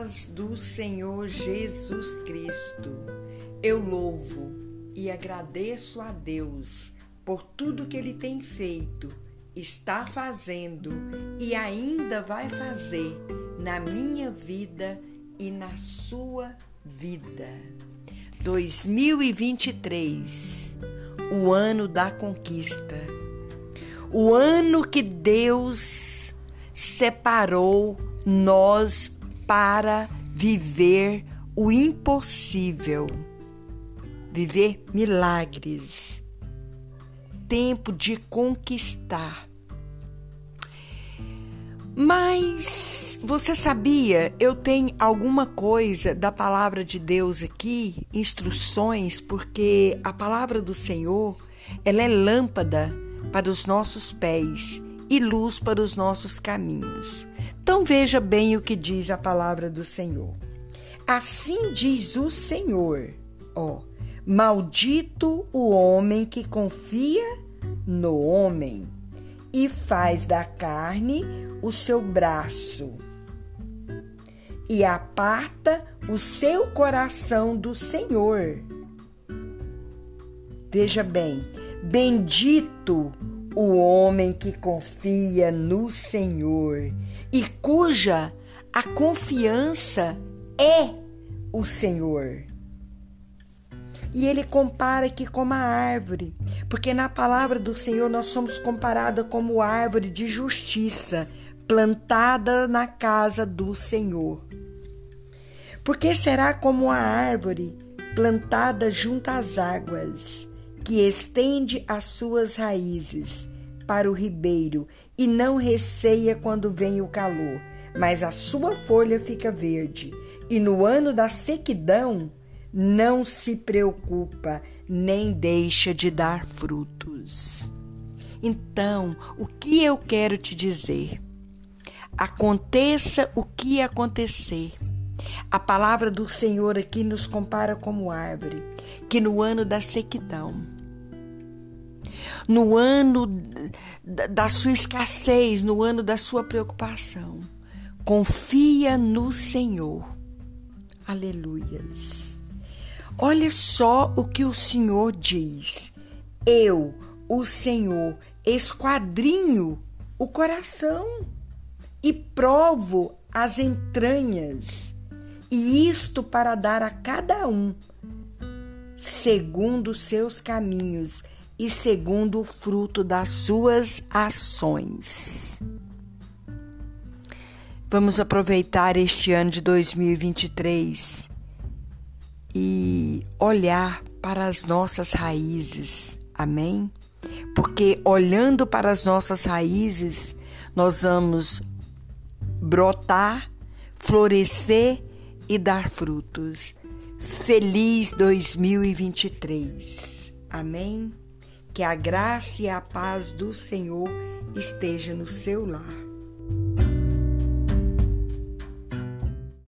do Senhor Jesus Cristo. Eu louvo e agradeço a Deus por tudo que Ele tem feito, está fazendo e ainda vai fazer na minha vida e na sua vida. 2023, o ano da conquista, o ano que Deus separou nós para viver o impossível, viver milagres, tempo de conquistar. Mas você sabia, eu tenho alguma coisa da palavra de Deus aqui, instruções, porque a palavra do Senhor, ela é lâmpada para os nossos pés e luz para os nossos caminhos. Então veja bem o que diz a palavra do Senhor. Assim diz o Senhor, ó, maldito o homem que confia no homem e faz da carne o seu braço e aparta o seu coração do Senhor. Veja bem, bendito o homem que confia no Senhor e cuja a confiança é o Senhor. E ele compara aqui como a árvore, porque na palavra do Senhor nós somos comparados como árvore de justiça, plantada na casa do Senhor. Porque será como a árvore plantada junto às águas, que estende as suas raízes para o ribeiro e não receia quando vem o calor, mas a sua folha fica verde, e no ano da sequidão não se preocupa, nem deixa de dar frutos. Então, o que eu quero te dizer? Aconteça o que acontecer. A palavra do Senhor aqui nos compara como árvore, que no ano da sequidão, no ano da sua escassez, no ano da sua preocupação, confia no Senhor. Aleluias. Olha só o que o Senhor diz. Eu, o Senhor, esquadrinho o coração e provo as entranhas, e isto para dar a cada um segundo os seus caminhos e segundo o fruto das suas ações. Vamos aproveitar este ano de 2023 e olhar para as nossas raízes. Amém? Porque olhando para as nossas raízes, nós vamos brotar, florescer e dar frutos. Feliz 2023. Amém? Que a graça e a paz do Senhor esteja no seu lar.